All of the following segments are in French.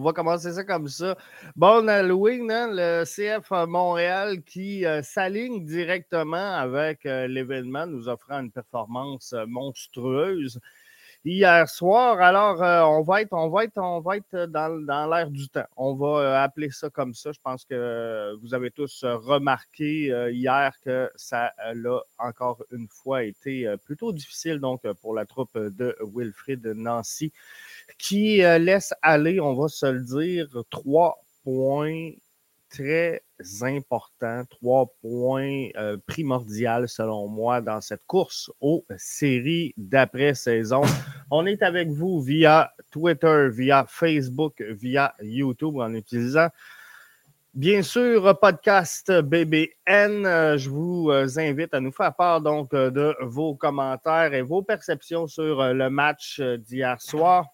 On va commencer ça comme ça. Bon Halloween, hein, le CF Montréal qui euh, s'aligne directement avec euh, l'événement, nous offrant une performance euh, monstrueuse hier soir. Alors, on va être, on va on va être dans, dans l'air du temps. On va appeler ça comme ça. Je pense que vous avez tous remarqué hier que ça a encore une fois été plutôt difficile donc pour la troupe de Wilfrid Nancy qui laisse aller, on va se le dire, trois points très important, trois points euh, primordiaux selon moi dans cette course aux séries d'après-saison. On est avec vous via Twitter, via Facebook, via YouTube en utilisant Bien sûr, podcast BBN, je vous euh, invite à nous faire part donc de vos commentaires et vos perceptions sur le match d'hier soir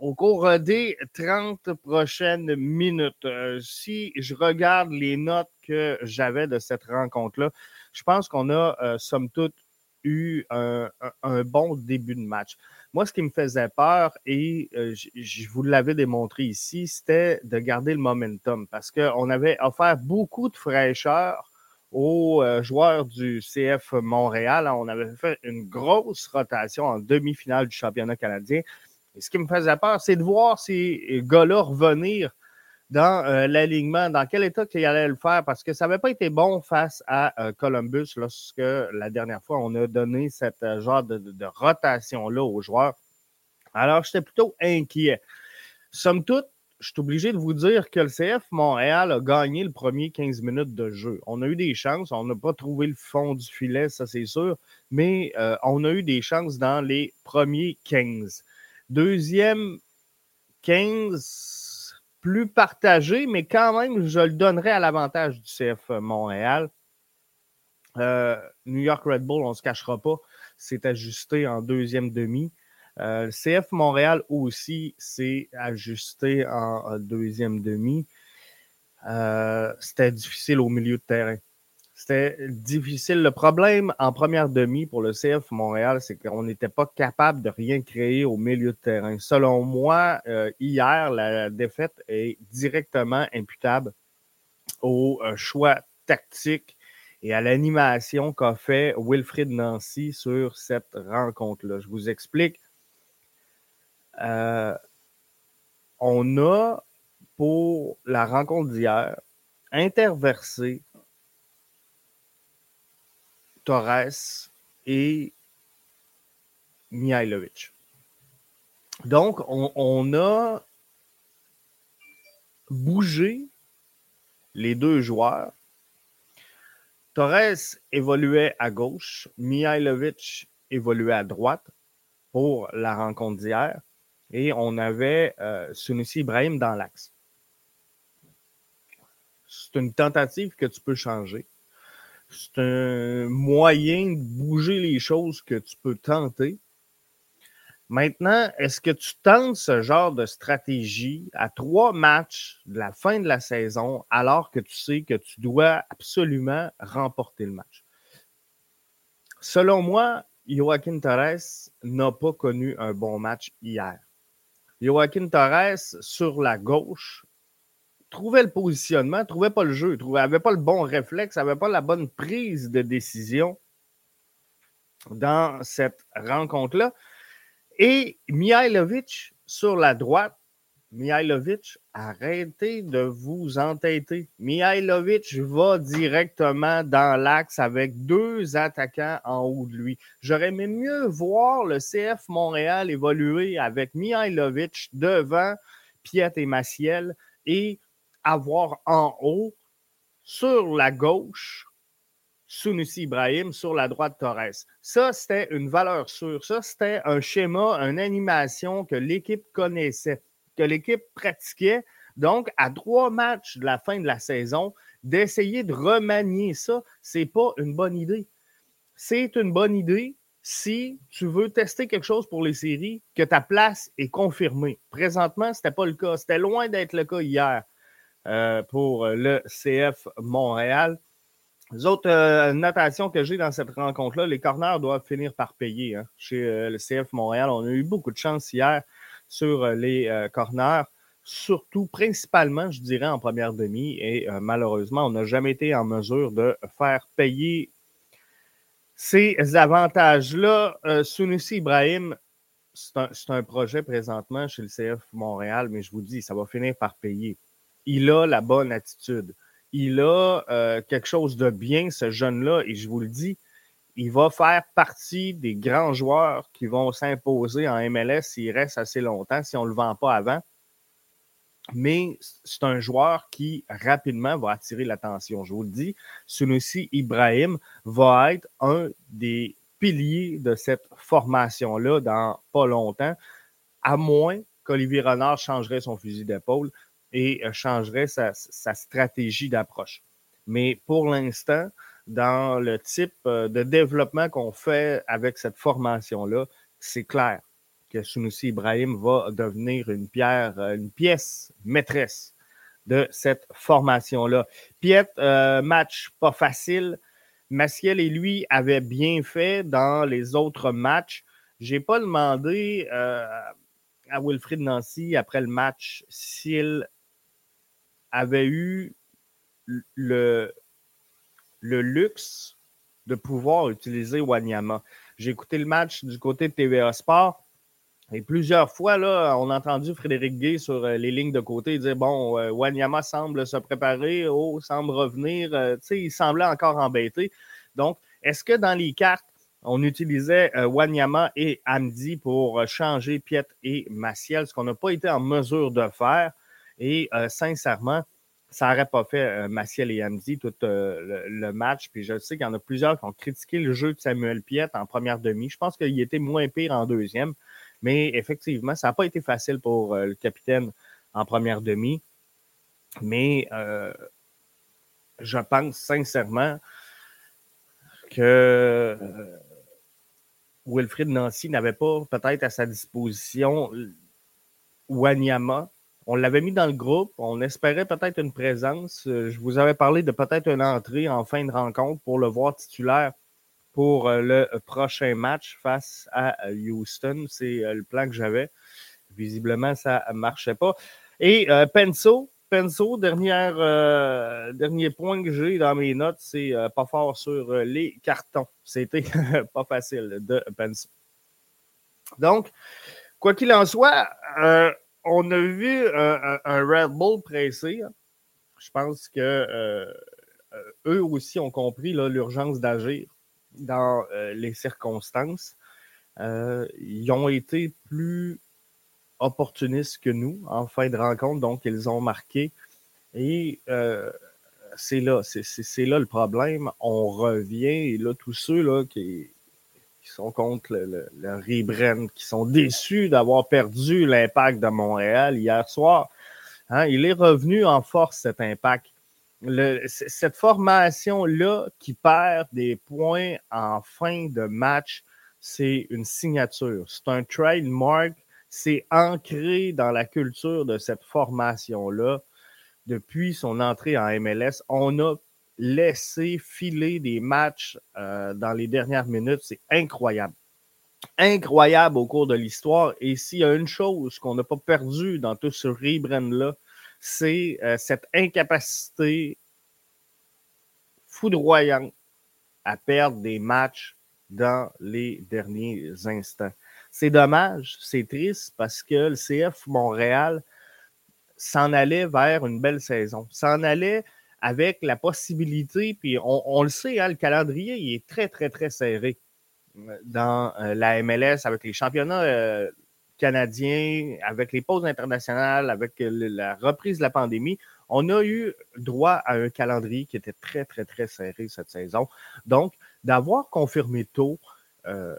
au cours euh, des 30 prochaines minutes. Euh, si je regarde les notes que j'avais de cette rencontre-là, je pense qu'on a, euh, somme toute, eu un, bon début de match. Moi, ce qui me faisait peur, et je vous l'avais démontré ici, c'était de garder le momentum parce qu'on avait offert beaucoup de fraîcheur aux joueurs du CF Montréal. On avait fait une grosse rotation en demi-finale du championnat canadien. Ce qui me faisait peur, c'est de voir ces gars-là revenir dans euh, l'alignement, dans quel état qu'ils allaient le faire, parce que ça n'avait pas été bon face à euh, Columbus lorsque la dernière fois on a donné cette euh, genre de, rotation-là aux joueurs. Alors, j'étais plutôt inquiet. Somme toute, je suis obligé de vous dire que le CF Montréal a gagné le premier 15 minutes de jeu. On a eu des chances, on n'a pas trouvé le fond du filet, ça c'est sûr, mais on a eu des chances dans les premiers 15. Deuxième 15, plus partagé, mais quand même, je le donnerais à l'avantage du CF Montréal. Euh, New York Red Bull, on ne se cachera pas, s'est ajusté en deuxième demi. Euh, le CF Montréal aussi s'est ajusté en, deuxième demi. Euh, c'était difficile au milieu de terrain. C'était difficile. Le problème en première demi pour le CF Montréal, c'est qu'on n'était pas capable de rien créer au milieu de terrain. Selon moi, euh, hier, la défaite est directement imputable au euh, choix tactique et à l'animation qu'a fait Wilfrid Nancy sur cette rencontre-là. Je vous explique. Euh, on a, pour la rencontre d'hier, interversé Torres et Mihailovic. Donc, on, a bougé les deux joueurs. Torres évoluait à gauche, Mihailovic évoluait à droite pour la rencontre d'hier. Et on avait euh, Sunusi Ibrahim dans l'axe. C'est une tentative que tu peux changer c'est un moyen de bouger les choses que tu peux tenter. Maintenant, est-ce que tu tentes ce genre de stratégie à trois matchs de la fin de la saison alors que tu sais que tu dois absolument remporter le match? Selon moi, Joaquin Torres n'a pas connu un bon match hier. Joaquin Torres, sur la gauche, trouvait le positionnement, trouvait pas le jeu, n'avait pas le bon réflexe, n'avait pas la bonne prise de décision dans cette rencontre-là. Et Mihailovic sur la droite, Mihailovic, arrêtez de vous entêter. Mihailovic va directement dans l'axe avec deux attaquants en haut de lui. J'aurais aimé mieux voir le CF Montréal évoluer avec Mihailovic devant Piet et Maciel et avoir en haut, sur la gauche, Sunusi Ibrahim, sur la droite, Torres. Ça, c'était une valeur sûre. Ça, c'était un schéma, une animation que l'équipe connaissait, que l'équipe pratiquait. Donc, à trois matchs de la fin de la saison, d'essayer de remanier ça, c'est pas une bonne idée. C'est une bonne idée si tu veux tester quelque chose pour les séries, que ta place est confirmée. Présentement, ce n'était pas le cas. C'était loin d'être le cas hier. Euh, pour le CF Montréal. Les autres euh, notations que j'ai dans cette rencontre-là, les corners doivent finir par payer. Hein. Chez euh, le CF Montréal, on a eu beaucoup de chance hier. sur les corners, surtout principalement, je dirais, en première demi. Et malheureusement, on n'a jamais été en mesure de faire payer ces avantages-là. Sunusi Ibrahim, c'est un, projet présentement chez le CF Montréal, mais je vous dis, ça va finir par payer. Il a la bonne attitude. Il a euh, quelque chose de bien, ce jeune-là, et je vous le dis, il va faire partie des grands joueurs qui vont s'imposer en MLS s'il reste assez longtemps, si on ne le vend pas avant. Mais c'est un joueur qui rapidement va attirer l'attention. Je vous le dis, Sunusi Ibrahim va être un des pilier de cette formation-là dans pas longtemps, à moins qu'Olivier Renard changerait son fusil d'épaule et euh, changerait sa, stratégie d'approche. Mais pour l'instant, dans le type euh, de développement qu'on fait avec cette formation-là, c'est clair que Sunusi Ibrahim va devenir une pierre, euh, une pièce maîtresse de cette formation-là. Piet, match pas facile. Maciel et lui avaient bien fait dans les autres matchs. Je n'ai pas demandé à Wilfried Nancy après le match s'il avait eu le, luxe de pouvoir utiliser Wanyama. J'ai écouté le match du côté de TVA Sport. Et plusieurs fois, là, on a entendu Frédéric Gay sur euh, les lignes de côté dire Bon, euh, Wanyama semble se préparer, oh, semble revenir. Euh, il semblait encore embêté. Donc, est-ce que dans les cartes, on utilisait Wanyama et Amdi pour changer Piet et Maciel, ce qu'on n'a pas été en mesure de faire? Et sincèrement, ça n'aurait pas fait Maciel et Amdi tout le, match. Puis je sais qu'il y en a plusieurs qui ont critiqué le jeu de Samuel Piet en première demi. Je pense qu'il était moins pire en deuxième. Mais effectivement, ça n'a pas été facile pour euh, le capitaine en première demi. Mais euh, je pense sincèrement que euh, Wilfrid Nancy n'avait pas peut-être à sa disposition Wanyama. On l'avait mis dans le groupe. On espérait peut-être une présence. Je vous avais parlé de peut-être une entrée en fin de rencontre pour le voir titulaire pour euh, le prochain match face à euh, Houston. C'est euh, le plan que j'avais. Visiblement, ça ne marchait pas. Et Penso, Penso, dernière, dernier point que j'ai dans mes notes, c'est pas fort sur les cartons. C'était pas facile de Penso. Donc, quoi qu'il en soit, on a vu un, Red Bull pressé. Je pense que eux aussi ont compris l'urgence d'agir dans euh, les circonstances. Euh, ils ont été plus opportunistes que nous en fin de rencontre, donc ils ont marqué. Et euh, c'est là, c'est là le problème. On revient, et là, tous ceux qui, sont contre le, le, qui sont déçus d'avoir perdu l'impact de Montréal hier soir, hein, il est revenu en force cet impact cette formation-là qui perd des points en fin de match, c'est une signature. C'est un trademark. C'est ancré dans la culture de cette formation-là. Depuis son entrée en MLS, on a laissé filer des matchs euh, dans les dernières minutes. C'est incroyable. Incroyable au cours de l'histoire. Et s'il y a une chose qu'on n'a pas perdue dans tout ce rebrand-là, c'est euh, cette incapacité foudroyante à perdre des matchs dans les derniers instants. C'est dommage, c'est triste parce que le CF Montréal s'en allait vers une belle saison, s'en allait avec la possibilité, puis on, le sait, hein, le calendrier il est très, très, très serré euh, dans euh, la MLS avec les championnats canadien, avec les pauses internationales, avec la reprise de la pandémie, on a eu droit à un calendrier qui était très, très, très serré cette saison. Donc, d'avoir confirmé tôt euh,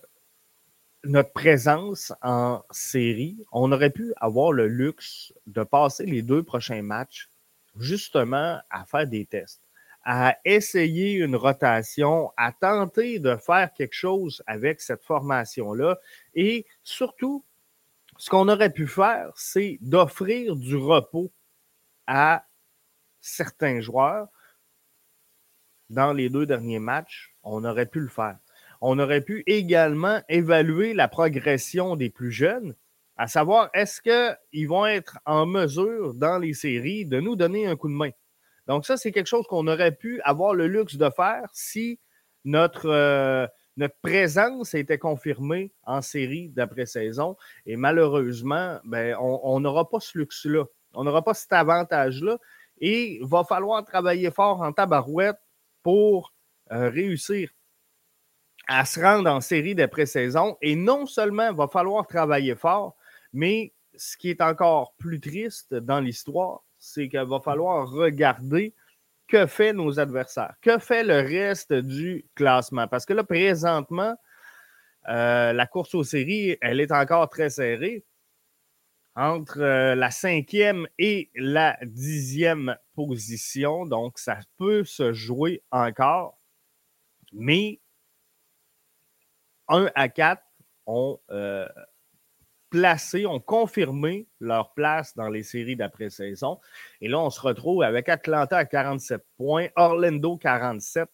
notre présence en série, on aurait pu avoir le luxe de passer les deux prochains matchs justement à faire des tests, à essayer une rotation, à tenter de faire quelque chose avec cette formation-là et surtout ce qu'on aurait pu faire, c'est d'offrir du repos à certains joueurs. Dans les deux derniers matchs, on aurait pu le faire. On aurait pu également évaluer la progression des plus jeunes à savoir est-ce qu'ils vont être en mesure dans les séries de nous donner un coup de main? Donc ça, c'est quelque chose qu'on aurait pu avoir le luxe de faire si notre, euh, notre présence était confirmée en série d'après-saison. Et malheureusement, ben, on n'aura pas ce luxe-là. On n'aura pas cet avantage-là. Et il va falloir travailler fort en tabarouette pour euh, réussir à se rendre en série d'après-saison. Et non seulement il va falloir travailler fort, mais ce qui est encore plus triste dans l'histoire, c'est qu'il va falloir regarder que fait nos adversaires, que fait le reste du classement. Parce que là, présentement, euh, la course aux séries, elle est encore très serrée entre euh, la cinquième et la dixième position. Donc, ça peut se jouer encore. Mais 1 à 4 ont euh, placé, ont confirmé leur place dans les séries d'après-saison. Et là, on se retrouve avec Atlanta à 47 points, Orlando 47,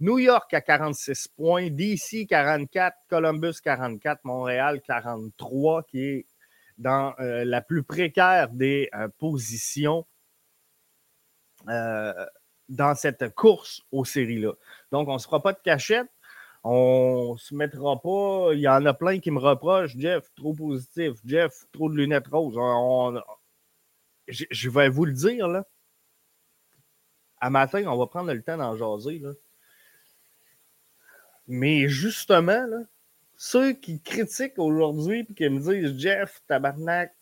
New York à 46 points, DC 44, Columbus 44, Montréal 43, qui est dans euh, la plus précaire des euh, positions dans cette course aux séries-là. Donc, on ne se fera pas de cachette on se mettra pas. Il y en a plein qui me reprochent, Jeff, trop positif, Jeff, trop de lunettes roses. je, vais vous le dire, là. À matin, on va prendre le temps d'en jaser, là. Mais justement, là, ceux qui critiquent aujourd'hui et qui me disent Jeff, tabarnak,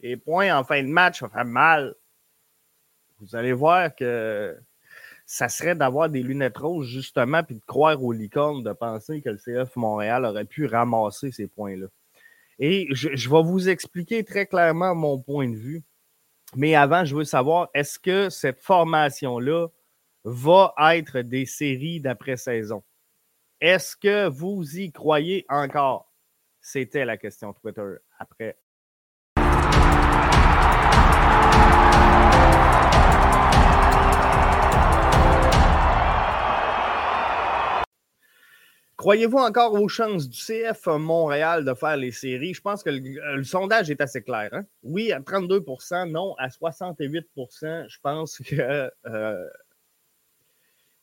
et points en fin de match, ça fait mal. Vous allez voir que ça serait d'avoir des lunettes roses, justement, puis de croire aux licornes, de penser que le CF Montréal aurait pu ramasser ces points-là. Et je, vais vous expliquer très clairement mon point de vue. Mais avant, je veux savoir, est-ce que cette formation-là va être des séries d'après-saison? Est-ce que vous y croyez encore? C'était la question Twitter après Croyez-vous encore aux chances du CF Montréal de faire les séries? Je pense que le, sondage est assez clair. Hein? Oui, à 32 non, à 68% Je pense que euh,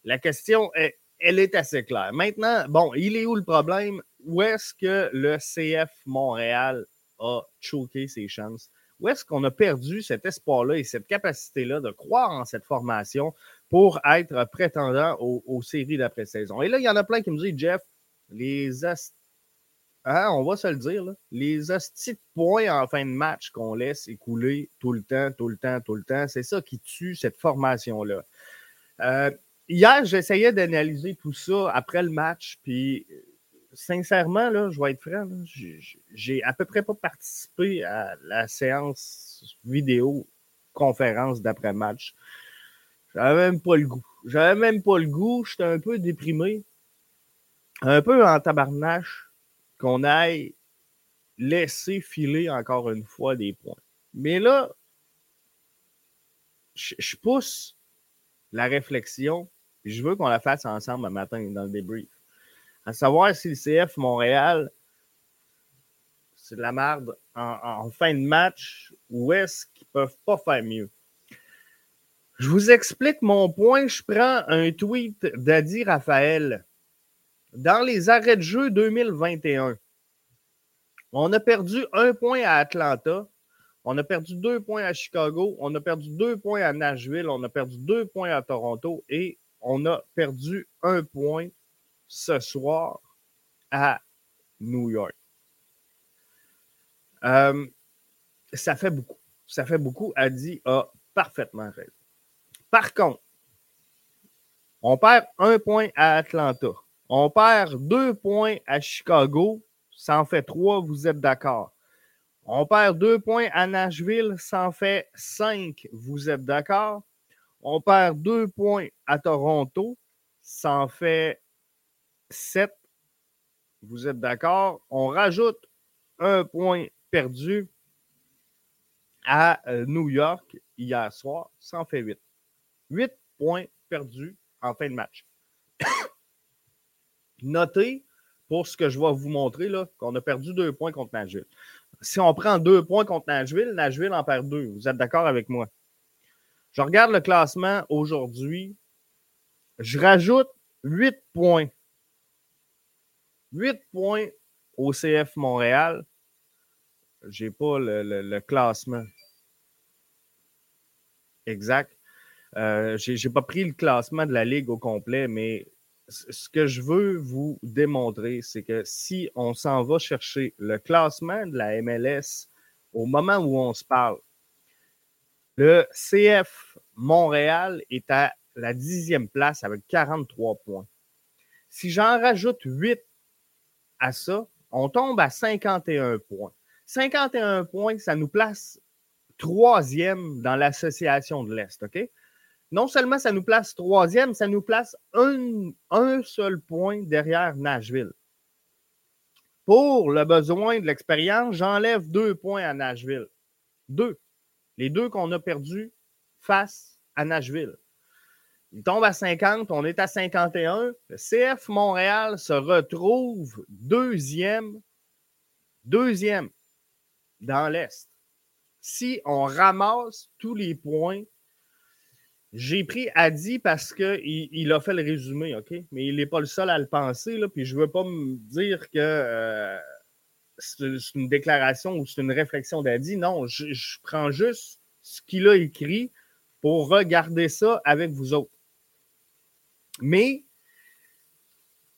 la question, est, elle est assez claire. Maintenant, bon, il est où le problème? Où est-ce que le CF Montréal a choqué ses chances? Où est-ce qu'on a perdu cet espoir-là et cette capacité-là de croire en cette formation pour être prétendant aux, séries d'après-saison? Et là, il y en a plein qui me disent, Jeff, les hein, on va se le dire, les hosties de points en fin de match qu'on laisse écouler tout le temps, tout le temps, tout le temps, c'est ça qui tue cette formation-là. Euh, hier, j'essayais d'analyser tout ça après le match, puis sincèrement, là, je vais être franc, j'ai à peu près pas participé à la séance vidéo conférence d'après-match. J'avais même pas le goût. J'avais même pas le goût. J'étais un peu déprimé. Un peu en tabarnache qu'on aille laisser filer encore une fois des points. Mais là, je, pousse la réflexion je veux qu'on la fasse ensemble un matin dans le débrief à savoir si le CF Montréal, c'est de la merde en, fin de match ou est-ce qu'ils peuvent pas faire mieux? Je vous explique mon point. Je prends un tweet d'Adi Raphaël. Dans les arrêts de jeu 2021, on a perdu un point à Atlanta, on a perdu deux points à Chicago, on a perdu deux points à Nashville, on a perdu deux points à Toronto et on a perdu un point ce soir à New York. Euh, ça fait beaucoup. Ça fait beaucoup. Adi a parfaitement raison. Par contre, on perd un point à Atlanta. On perd deux points à Chicago. Ça en fait trois, vous êtes d'accord. On perd deux points à Nashville. Ça en fait cinq, vous êtes d'accord. On perd deux points à Toronto. Ça en fait 7. Vous êtes d'accord? On rajoute un point perdu à euh, New York hier soir. Ça en fait 8. 8 points perdus en fin de match. Notez, pour ce que je vais vous montrer, qu'on a perdu deux points contre Nashville. si on prend deux points contre Nashville, Nashville en perd deux. Vous êtes d'accord avec moi? Je regarde le classement aujourd'hui. Je rajoute huit points. Huit points au CF Montréal. Je n'ai pas le, classement. Exact. Euh, je n'ai pas pris le classement de la Ligue au complet, mais ce que je veux vous démontrer, c'est que si on s'en va chercher le classement de la MLS au moment où on se parle, le CF Montréal est à la dixième place avec 43 points. Si j'en rajoute 8 à ça, on tombe à 51 points. 51 points, ça nous place troisième dans l'association de l'Est, OK? Non seulement ça nous place troisième, ça nous place un, seul point derrière Nashville. Pour le besoin de l'expérience, j'enlève deux points à Nashville. Deux. Les deux qu'on a perdus face à Nashville. Il tombe à 50, on est à 51. Le CF Montréal se retrouve deuxième, deuxième dans l'Est. Si on ramasse tous les points j'ai pris Adi parce qu'il il a fait le résumé, OK? Mais il n'est pas le seul à le penser, là, puis je ne veux pas me dire que euh, c'est une déclaration ou c'est une réflexion d'Adi. Non, je, prends juste ce qu'il a écrit pour regarder ça avec vous autres. Mais,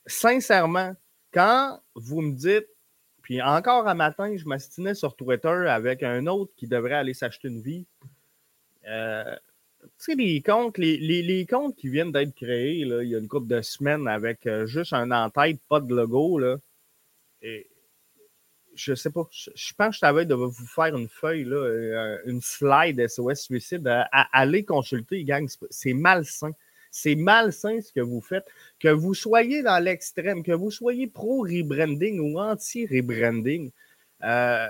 sincèrement, quand vous me dites, puis encore un matin, je m'astinais sur Twitter avec un autre qui devrait aller s'acheter une vie. Euh, tu sais, les comptes, les, comptes qui viennent d'être créés, là, il y a une couple de semaines avec euh, juste un en-tête, pas de logo, là. Et je sais pas, je, pense que je t'avais de vous faire une feuille, là, euh, une slide SOS Suicide. À, aller consulter, gang. C'est malsain. C'est malsain ce que vous faites. Que vous soyez dans l'extrême, que vous soyez pro-rebranding ou anti-rebranding. Euh,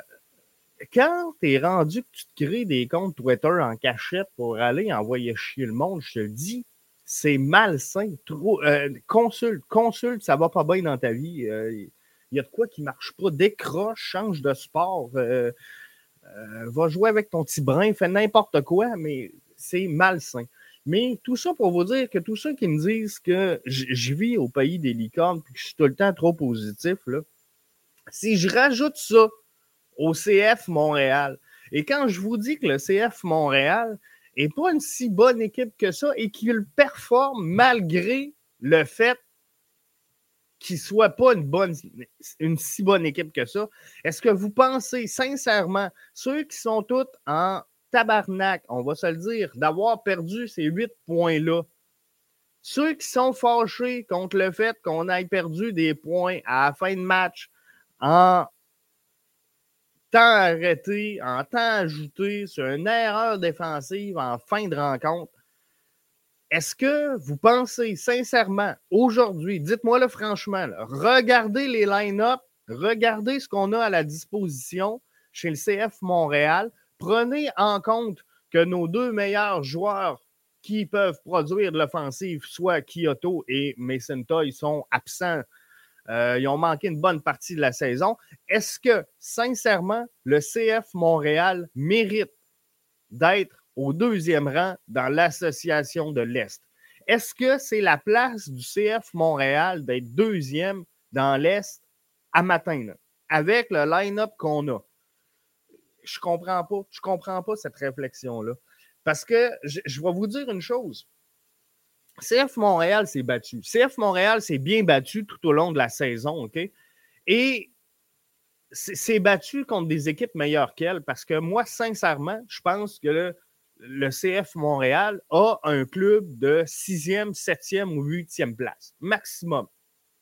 quand tu es rendu que tu te crées des comptes Twitter en cachette pour aller envoyer chier le monde, je te le dis, c'est malsain. Trop, euh, consulte, consulte, ça va pas bien dans ta vie. Il euh, y a de quoi qui marche pas. Décroche, change de sport, euh, va jouer avec ton petit brin, fais n'importe quoi, mais c'est malsain. Mais tout ça pour vous dire que tous ceux qui me disent que je vis au pays des licornes et que je suis tout le temps trop positif, là, si je rajoute ça au CF Montréal. Et quand je vous dis que le CF Montréal n'est pas une si bonne équipe que ça et qu'il performe malgré le fait qu'il ne soit pas une, une si bonne équipe que ça, est-ce que vous pensez sincèrement, ceux qui sont tous en tabarnak, on va se le dire, d'avoir perdu ces huit points-là, ceux qui sont fâchés contre le fait qu'on ait perdu des points à la fin de match en temps arrêté, en temps ajouté, sur une erreur défensive en fin de rencontre. Est-ce que vous pensez sincèrement aujourd'hui, dites-moi le franchement, regardez les line-up, regardez ce qu'on a à la disposition chez le CF Montréal, prenez en compte que nos deux meilleurs joueurs qui peuvent produire de l'offensive, soit Kyoto et Mason Toy, sont absents euh, ils ont manqué une bonne partie de la saison. Est-ce que, sincèrement, le CF Montréal mérite d'être au deuxième rang dans l'association de l'Est? Est-ce que c'est la place du CF Montréal d'être deuxième dans l'Est à matin, avec le line-up qu'on a? Je comprends pas. Je comprends pas cette réflexion-là. Parce que je vais vous dire une chose. CF Montréal s'est battu. CF Montréal s'est bien battu tout au long de la saison, OK? Et s'est battu contre des équipes meilleures qu'elle parce que moi, sincèrement, je pense que le, CF Montréal a un club de sixième, septième ou huitième place. Maximum.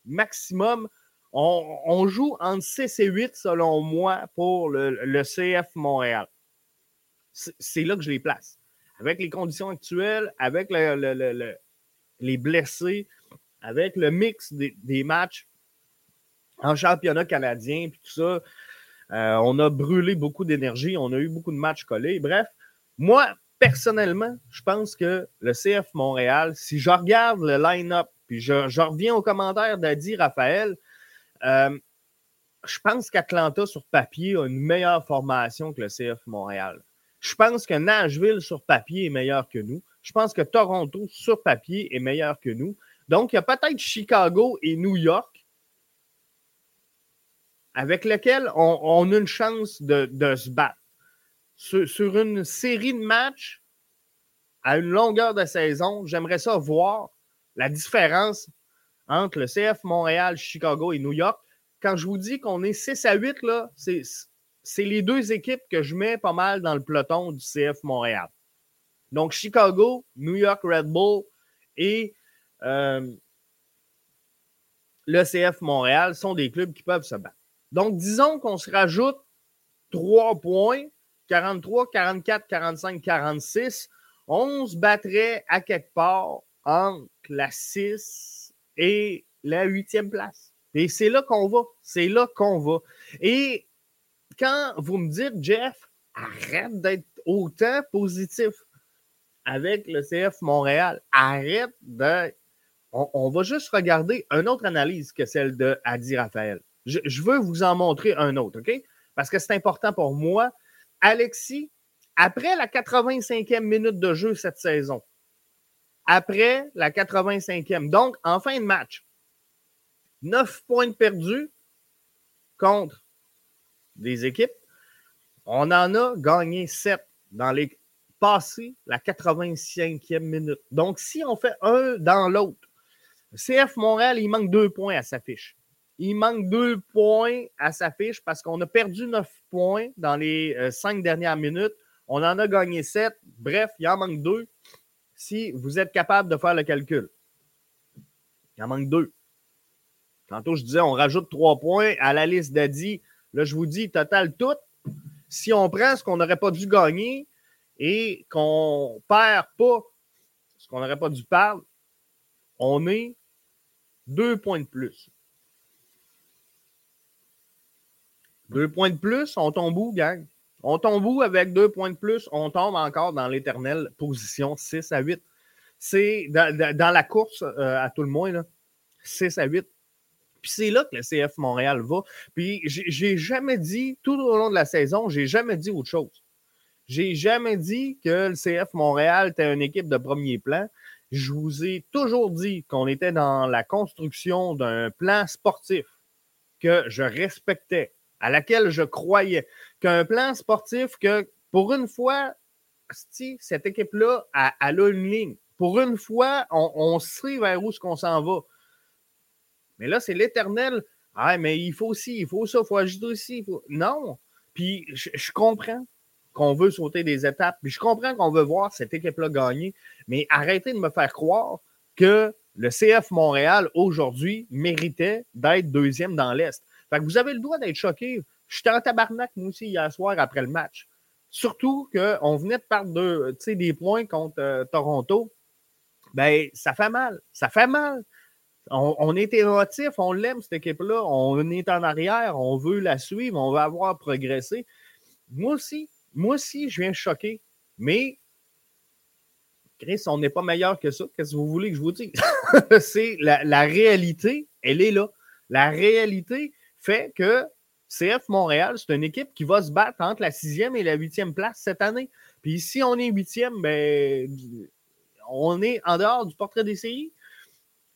Maximum. On, joue entre 6 et 8, selon moi, pour le, le CF Montréal. C'est là que je les place. Avec les conditions actuelles, avec le, les blessés, avec le mix des, matchs en championnat canadien, et tout ça. Euh, on a brûlé beaucoup d'énergie, on a eu beaucoup de matchs collés. Bref, moi, personnellement, je pense que le CF Montréal, si je regarde le line-up, puis je, reviens aux commentaires d'Adi Raphaël, euh, je pense qu'Atlanta, sur papier, a une meilleure formation que le CF Montréal. Je pense que Nashville, sur papier, est meilleur que nous. Je pense que Toronto, sur papier, est meilleur que nous. Donc, il y a peut-être Chicago et New York avec lesquels on, a une chance de, se battre. Sur, une série de matchs à une longueur de saison, j'aimerais ça voir la différence entre le CF Montréal, Chicago et New York. Quand je vous dis qu'on est 6 à 8, là, c'est les deux équipes que je mets pas mal dans le peloton du CF Montréal. Donc, Chicago, New York Red Bull et euh, Montréal sont des clubs qui peuvent se battre. Donc, disons qu'on se rajoute 3 points, 43, 44, 45, 46. On se battrait à quelque part entre la 6 et la huitième place. Et c'est là qu'on va. C'est là qu'on va. Et quand vous me dites, Jeff, arrête d'être autant positif avec le CF Montréal, arrête d'être. On, va juste regarder une autre analyse que celle de Adi Raphaël. Je, je veux vous en montrer un autre, OK? Parce que c'est important pour moi. Alexis, après la 85e minute de jeu cette saison, après la 85e, donc en fin de match, 9 points perdus contre des équipes. On en a gagné 7 dans les passés, la 85e minute. Donc, si on fait un dans l'autre, CF Montréal, il manque deux points à sa fiche. Il manque deux points à sa fiche parce qu'on a perdu 9 points dans les euh, cinq dernières minutes. On en a gagné 7. Bref, il en manque deux. Si vous êtes capable de faire le calcul, il en manque deux. Tantôt, je disais, on rajoute trois points à la liste d'Adi. Là, je vous dis, total tout. Si on prend ce qu'on n'aurait pas dû gagner et qu'on perd pas ce qu'on n'aurait pas dû perdre, on est deux points de plus. Deux points de plus, on tombe où, gang? On tombe où avec deux points de plus? On tombe encore dans l'éternelle position 6 à 8. C'est dans, la course, euh, à tout le moins, là, 6 à 8. Puis c'est là que le CF Montréal va. Puis j'ai jamais dit, tout au long de la saison, j'ai jamais dit autre chose. J'ai jamais dit que le CF Montréal était une équipe de premier plan. Je vous ai toujours dit qu'on était dans la construction d'un plan sportif que je respectais, à laquelle je croyais. Qu'un plan sportif que, pour une fois, cette équipe-là, elle, a une ligne. Pour une fois, on, sait vers où ce qu'on s'en va. Mais là, c'est l'éternel. Ah, mais il faut aussi, il faut ça, il faut ajouter aussi. Non. Puis je, comprends qu'on veut sauter des étapes, puis je comprends qu'on veut voir cette équipe-là gagner, mais arrêtez de me faire croire que le CF Montréal, aujourd'hui, méritait d'être deuxième dans l'Est. Fait que vous avez le droit d'être choqué. J'étais en tabarnak, moi aussi, hier soir, après le match. Surtout qu'on venait de perdre de, des points contre euh, Toronto. Ben, ça fait mal. Ça fait mal. On, est émotif, on l'aime, cette équipe-là. On est en arrière, on veut la suivre, on veut avoir progressé. Moi aussi, moi aussi, je viens choquer. Mais, Chris, on n'est pas meilleur que ça. Qu'est-ce que vous voulez que je vous dise? C'est la, réalité, elle est là. La réalité fait que CF Montréal, c'est une équipe qui va se battre entre la sixième et la huitième place cette année. Puis si on est huitième, ben, on est en dehors du portrait des séries.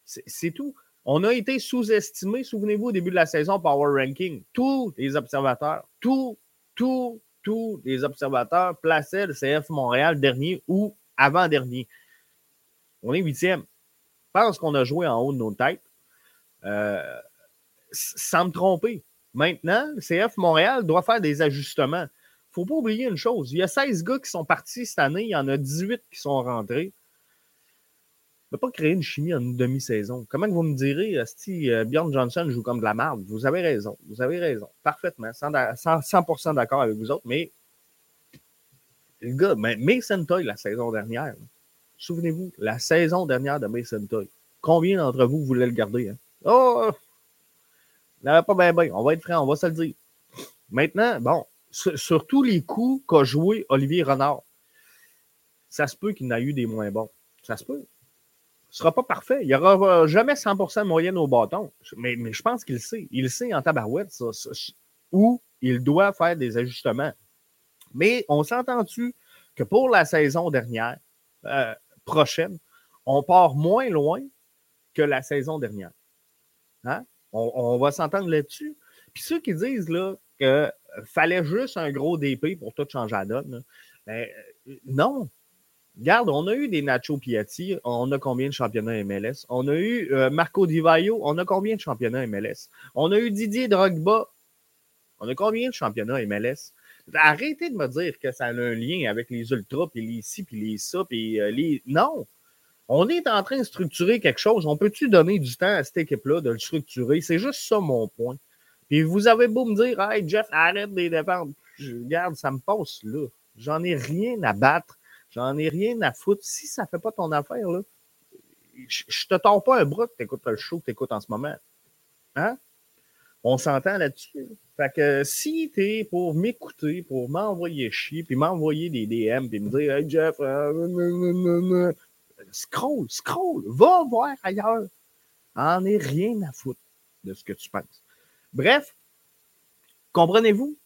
C'est tout. On a été sous-estimé, souvenez-vous, au début de la saison, Power Ranking. Tous les observateurs, tous, tous, tous les observateurs plaçaient le CF Montréal dernier ou avant-dernier. On est huitième. Je pense qu'on a joué en haut de nos têtes. Euh, sans me tromper. Maintenant, le CF Montréal doit faire des ajustements. Il ne faut pas oublier une chose. Il y a 16 gars qui sont partis cette année, il y en a 18 qui sont rentrés ne pas créer une chimie en une demi-saison. Comment vous me direz, si euh, Bjorn Johnson joue comme de la merde? Vous avez raison. Vous avez raison. Parfaitement. 100%, d'accord avec vous autres, mais le gars, mais Mason Toy la saison dernière, souvenez-vous, la saison dernière de Mason Toy, combien d'entre vous voulaient le garder? Hein? Oh! N'avait pas bien bien. On va être franc, on va se le dire. Maintenant, bon, sur, tous les coups qu'a joué Olivier Renard, ça se peut qu'il n'a eu des moins bons. Ça se peut. Ne sera pas parfait. Il n'y aura jamais 100% de moyenne au bâton. Mais, mais je pense qu'il le sait. Il sait en tabarouette, ça, où il doit faire des ajustements. Mais on s'entend-tu que pour la saison dernière, euh, prochaine, on part moins loin que la saison dernière? Hein? On, va s'entendre là-dessus? Puis ceux qui disent là, qu'il fallait juste un gros DP pour tout changer la donne, ben, euh, non. Regarde, on a eu des Nacho Piatti, on a combien de championnats MLS? On a eu euh, Marco Di Vaio, on a combien de championnats MLS? On a eu Didier Drogba, on a combien de championnats MLS? Arrêtez de me dire que ça a un lien avec les ultras, puis les ci, puis les ça, puis euh, les. Non! On est en train de structurer quelque chose. On peut-tu donner du temps à cette équipe-là de le structurer? C'est juste ça mon point. Puis vous avez beau me dire, hey Jeff, arrête de les défendre. Regarde, ça me passe là. J'en ai rien à battre. J'en ai rien à foutre. Si ça ne fait pas ton affaire, là, je, ne te tords pas un bras que tu écoutes le show que tu écoutes en ce moment. Hein? On s'entend là-dessus. Fait que si tu es pour m'écouter, pour m'envoyer chier, puis m'envoyer des DM, puis me dire Hey Jeff, euh, scroll, scroll, va voir ailleurs. En est rien à foutre de ce que tu penses. Bref, comprenez-vous?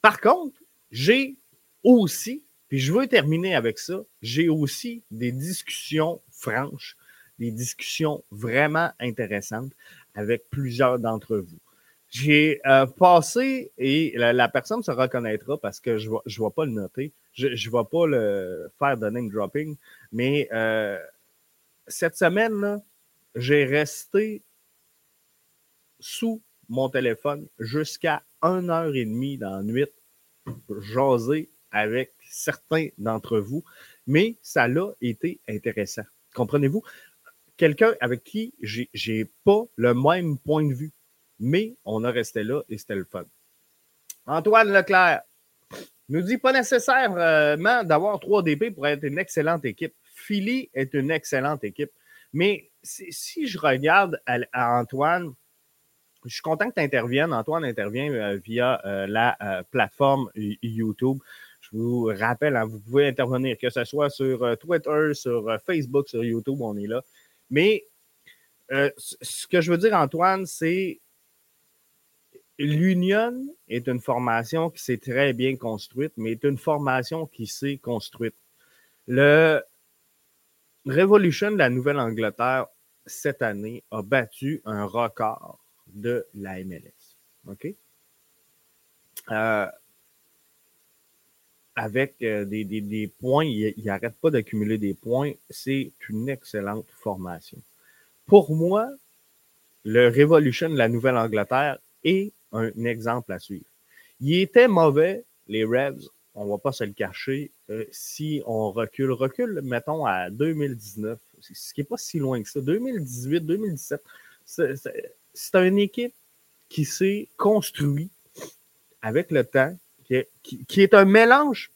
Par contre, j'ai aussi, puis je veux terminer avec ça, j'ai aussi des discussions franches, des discussions vraiment intéressantes avec plusieurs d'entre vous. J'ai euh, passé, et la, personne se reconnaîtra parce que je ne vais, pas le noter, je ne vais pas le faire de name dropping, mais euh, cette semaine, j'ai resté sous mon téléphone jusqu'à 1h30 dans la nuit, jaser avec certains d'entre vous, mais ça l'a été intéressant. Comprenez-vous? Quelqu'un avec qui j'ai pas le même point de vue mais on a resté là et c'était le fun. Antoine Leclerc nous dit pas nécessairement d'avoir 3 DP pour être une excellente équipe. Philly est une excellente équipe. Mais si je regarde à, Antoine, je suis content que tu interviennes. Antoine intervient euh, via euh, la euh, plateforme YouTube. Je vous rappelle, hein, vous pouvez intervenir, que ce soit sur Twitter, sur Facebook, sur YouTube, on est là. Mais ce que je veux dire, Antoine, c'est l'Union est une formation qui s'est très bien construite, mais est une formation qui s'est construite. Le Revolution de la Nouvelle-Angleterre, cette année, a battu un record de la MLS. OK? Euh, avec euh, des, points, il n'arrête pas d'accumuler des points. C'est une excellente formation. Pour moi, le Revolution de la Nouvelle-Angleterre est un exemple à suivre. Il était mauvais, les Revs, on ne va pas se le cacher. Euh, si on recule, recule, mettons, à 2019, ce qui n'est pas si loin que ça, 2018, 2017, c'est une équipe qui s'est construite avec le temps, qui est, un mélange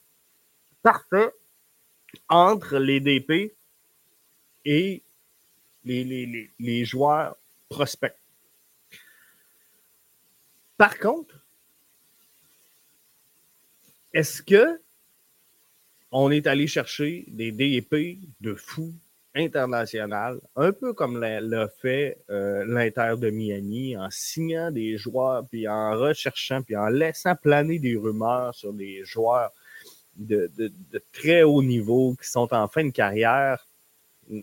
parfait entre les DP et les, les joueurs prospects. Par contre, est-ce que on est allé chercher des DEP de fous international, un peu comme l'a fait euh, l'Inter de Miami, en signant des joueurs, puis en recherchant, puis en laissant planer des rumeurs sur des joueurs de, très haut niveau qui sont en fin de carrière.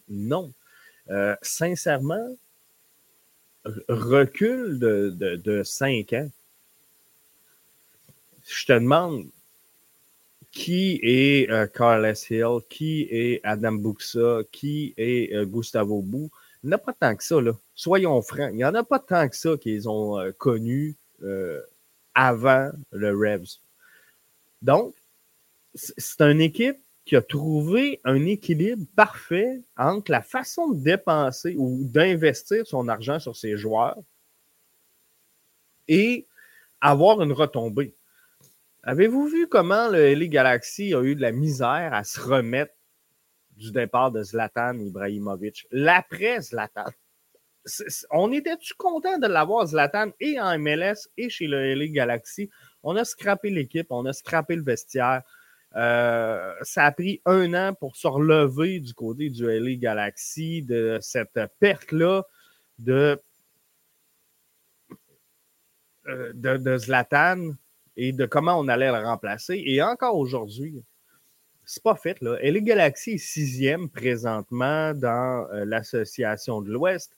Non. Euh, sincèrement, recul de, de, cinq ans, je te demande qui est euh, Hill, qui est Adam Buxa, qui est euh, Gustavo Bou? Il n'y en a pas tant que ça, là. Soyons francs. Il n'y en a pas tant que ça qu'ils ont euh, connu avant le Revs. Donc, c'est une équipe qui a trouvé un équilibre parfait entre la façon de dépenser ou d'investir son argent sur ses joueurs et avoir une retombée. Avez-vous vu comment le LA Galaxy a eu de la misère à se remettre du départ de Zlatan Ibrahimovic? L'après Zlatan? On était-tu content de l'avoir Zlatan et en MLS et chez le LA Galaxy? On a scrappé l'équipe, on a scrappé le vestiaire. ça a pris un an pour se relever du côté du LA Galaxy de cette perte-là de, de, de, Zlatan et de comment on allait le remplacer. Et encore aujourd'hui, c'est pas fait. Là. LA Galaxy est sixième présentement dans l'association de l'Ouest.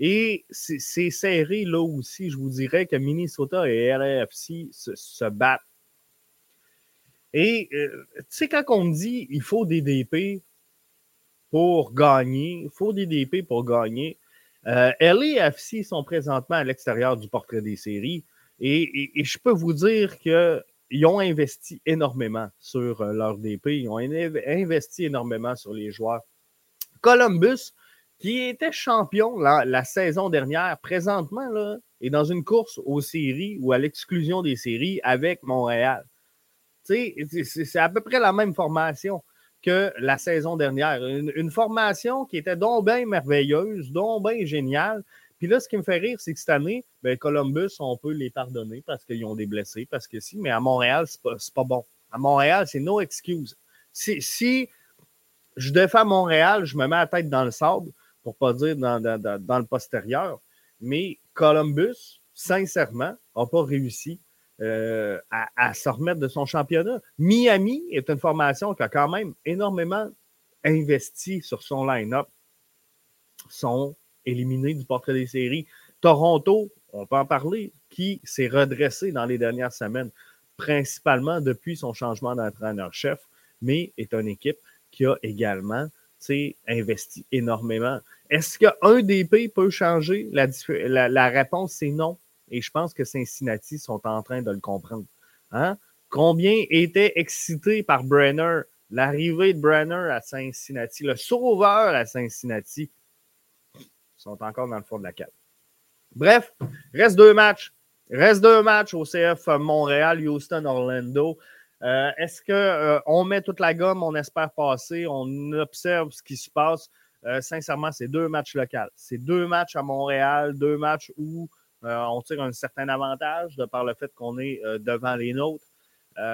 Et c'est serré là aussi. Je vous dirais que Minnesota et RFC se, battent. Et euh, tu sais, quand on dit il faut des DP pour gagner, il faut des DP pour gagner, euh, LAFC sont présentement à l'extérieur du portrait des séries. Et, je peux vous dire qu'ils ont investi énormément sur euh, leur DP. Ils ont investi énormément sur les joueurs. Columbus, qui était champion la, saison dernière, présentement, là, est dans une course aux séries ou à l'exclusion des séries avec Montréal. C'est à peu près la même formation que la saison dernière. Une, formation qui était donc bien merveilleuse, donc bien géniale. Puis là, ce qui me fait rire, c'est que cette année, ben, Columbus, on peut les pardonner parce qu'ils ont des blessés, parce que si, mais à Montréal, c'est pas, pas bon. À Montréal, c'est no excuse. Si, si je défends Montréal, je me mets la tête dans le sable, pour pas dire dans, le postérieur. Mais Columbus, sincèrement, n'a pas réussi euh, à, se remettre de son championnat. Miami est une formation qui a quand même énormément investi sur son line-up. Sont éliminés du portrait des séries. Toronto, on peut en parler, qui s'est redressé dans les dernières semaines, principalement depuis son changement d'entraîneur-chef, mais est une équipe qui a également investi énormément. Est-ce qu'un DP peut changer? La, réponse, c'est non. Et je pense que Cincinnati sont en train de le comprendre. Hein? Combien étaient excités par Brenner, l'arrivée de Brenner à Cincinnati, le sauveur à Cincinnati, sont encore dans le fond de la cave. Bref, reste deux matchs. Reste deux matchs au CF Montréal, Houston, Orlando. Euh, est-ce qu'on euh, met toute la gomme, on espère passer, on observe ce qui se passe? Euh, sincèrement, c'est deux matchs locaux. C'est deux matchs à Montréal, deux matchs où on tire un certain avantage de par le fait qu'on est devant les nôtres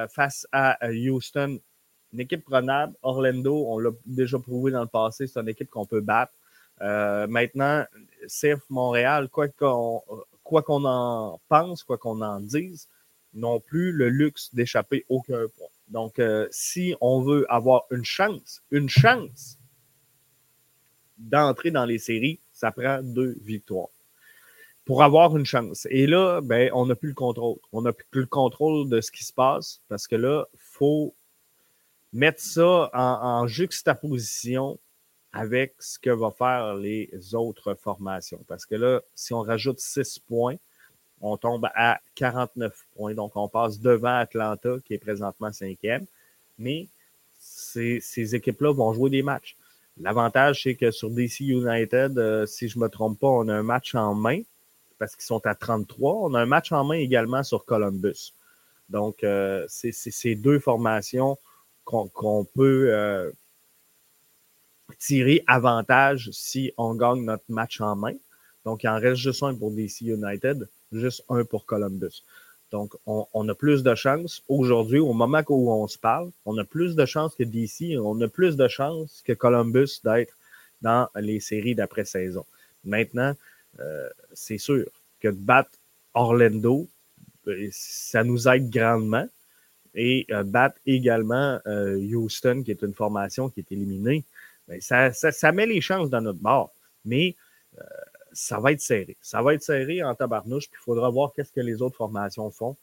face à Houston. Une équipe prenable. Orlando, on l'a déjà prouvé dans le passé, c'est une équipe qu'on peut battre. Maintenant, CF Montréal, quoi qu'on quoi qu'on en pense, quoi qu'on en dise, non plus le luxe d'échapper aucun point. Donc, euh, si on veut avoir une chance, une chance d'entrer dans les séries, ça prend deux victoires pour avoir une chance. Et là, ben, on n'a plus le contrôle. On n'a plus le contrôle de ce qui se passe parce que là, il faut mettre ça en, juxtaposition avec ce que vont faire les autres formations. Parce que là, si on rajoute six points, on tombe à 49 points. Donc, on passe devant Atlanta, qui est présentement cinquième. Mais ces, ces équipes-là vont jouer des matchs. L'avantage, c'est que sur DC United, euh, si je ne me trompe pas, on a un match en main parce qu'ils sont à 33. On a un match en main également sur Columbus. Donc, euh, c'est ces deux formations qu'on peut euh, tirer avantage si on gagne notre match en main. Donc, il en reste juste un pour DC United juste un pour Columbus. Donc, on, a plus de chances aujourd'hui, au moment où on se parle, on a plus de chances que DC, on a plus de chances que Columbus d'être dans les séries d'après-saison. Maintenant, euh, c'est sûr que de battre Orlando, ben, ça nous aide grandement. Et euh, battre également euh, Houston, qui est une formation qui est éliminée, ben, ça, ça, met les chances dans notre bord. Mais ça va être serré. Ça va être serré en tabarnouche, puis il faudra voir qu'est-ce que les autres formations font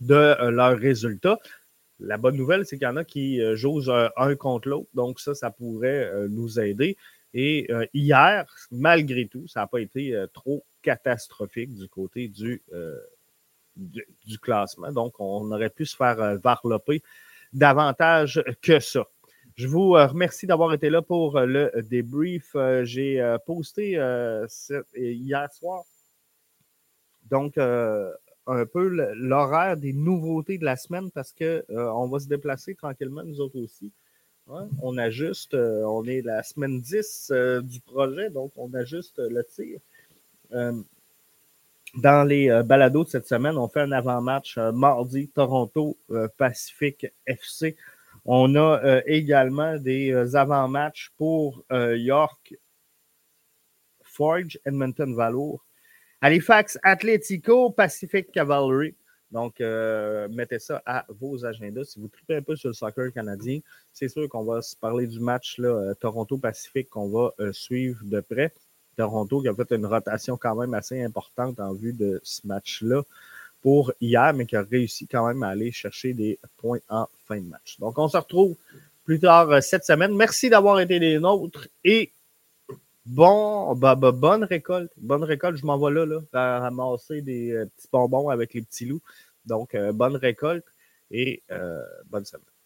de euh, leurs résultats. La bonne nouvelle, c'est qu'il y en a qui euh, jouent euh, un contre l'autre, donc ça, ça pourrait nous aider. Et hier, malgré tout, ça n'a pas été trop catastrophique du côté du, du, classement. Donc, on aurait pu se faire varloper davantage que ça. Je vous euh, remercie d'avoir été là pour euh, le débrief. Euh, j'ai posté hier soir, donc un peu l'horaire des nouveautés de la semaine parce qu'on va se déplacer tranquillement, nous autres aussi. on ajuste, on est la semaine 10 du projet, donc on ajuste le tir. dans les balados de cette semaine, on fait un avant-match mardi, Toronto Pacifique FC On a également des avant-matchs pour York, Forge, Edmonton Valour, Halifax Atletico, Pacific Cavalry. Donc, mettez ça à vos agendas. Si vous tripez un peu sur le soccer canadien, c'est sûr qu'on va se parler du match Toronto-Pacifique qu'on va suivre de près. Toronto qui a fait une rotation quand même assez importante en vue de ce match-là pour hier, mais qui a réussi quand même à aller chercher des points en fin de match. Donc, on se retrouve plus tard euh, cette semaine. Merci d'avoir été des nôtres et bon, bah, bah, bonne récolte. Bonne récolte. Je m'en vais là, là, ramasser des euh, petits bonbons avec les petits loups. Donc, euh, bonne récolte et bonne semaine.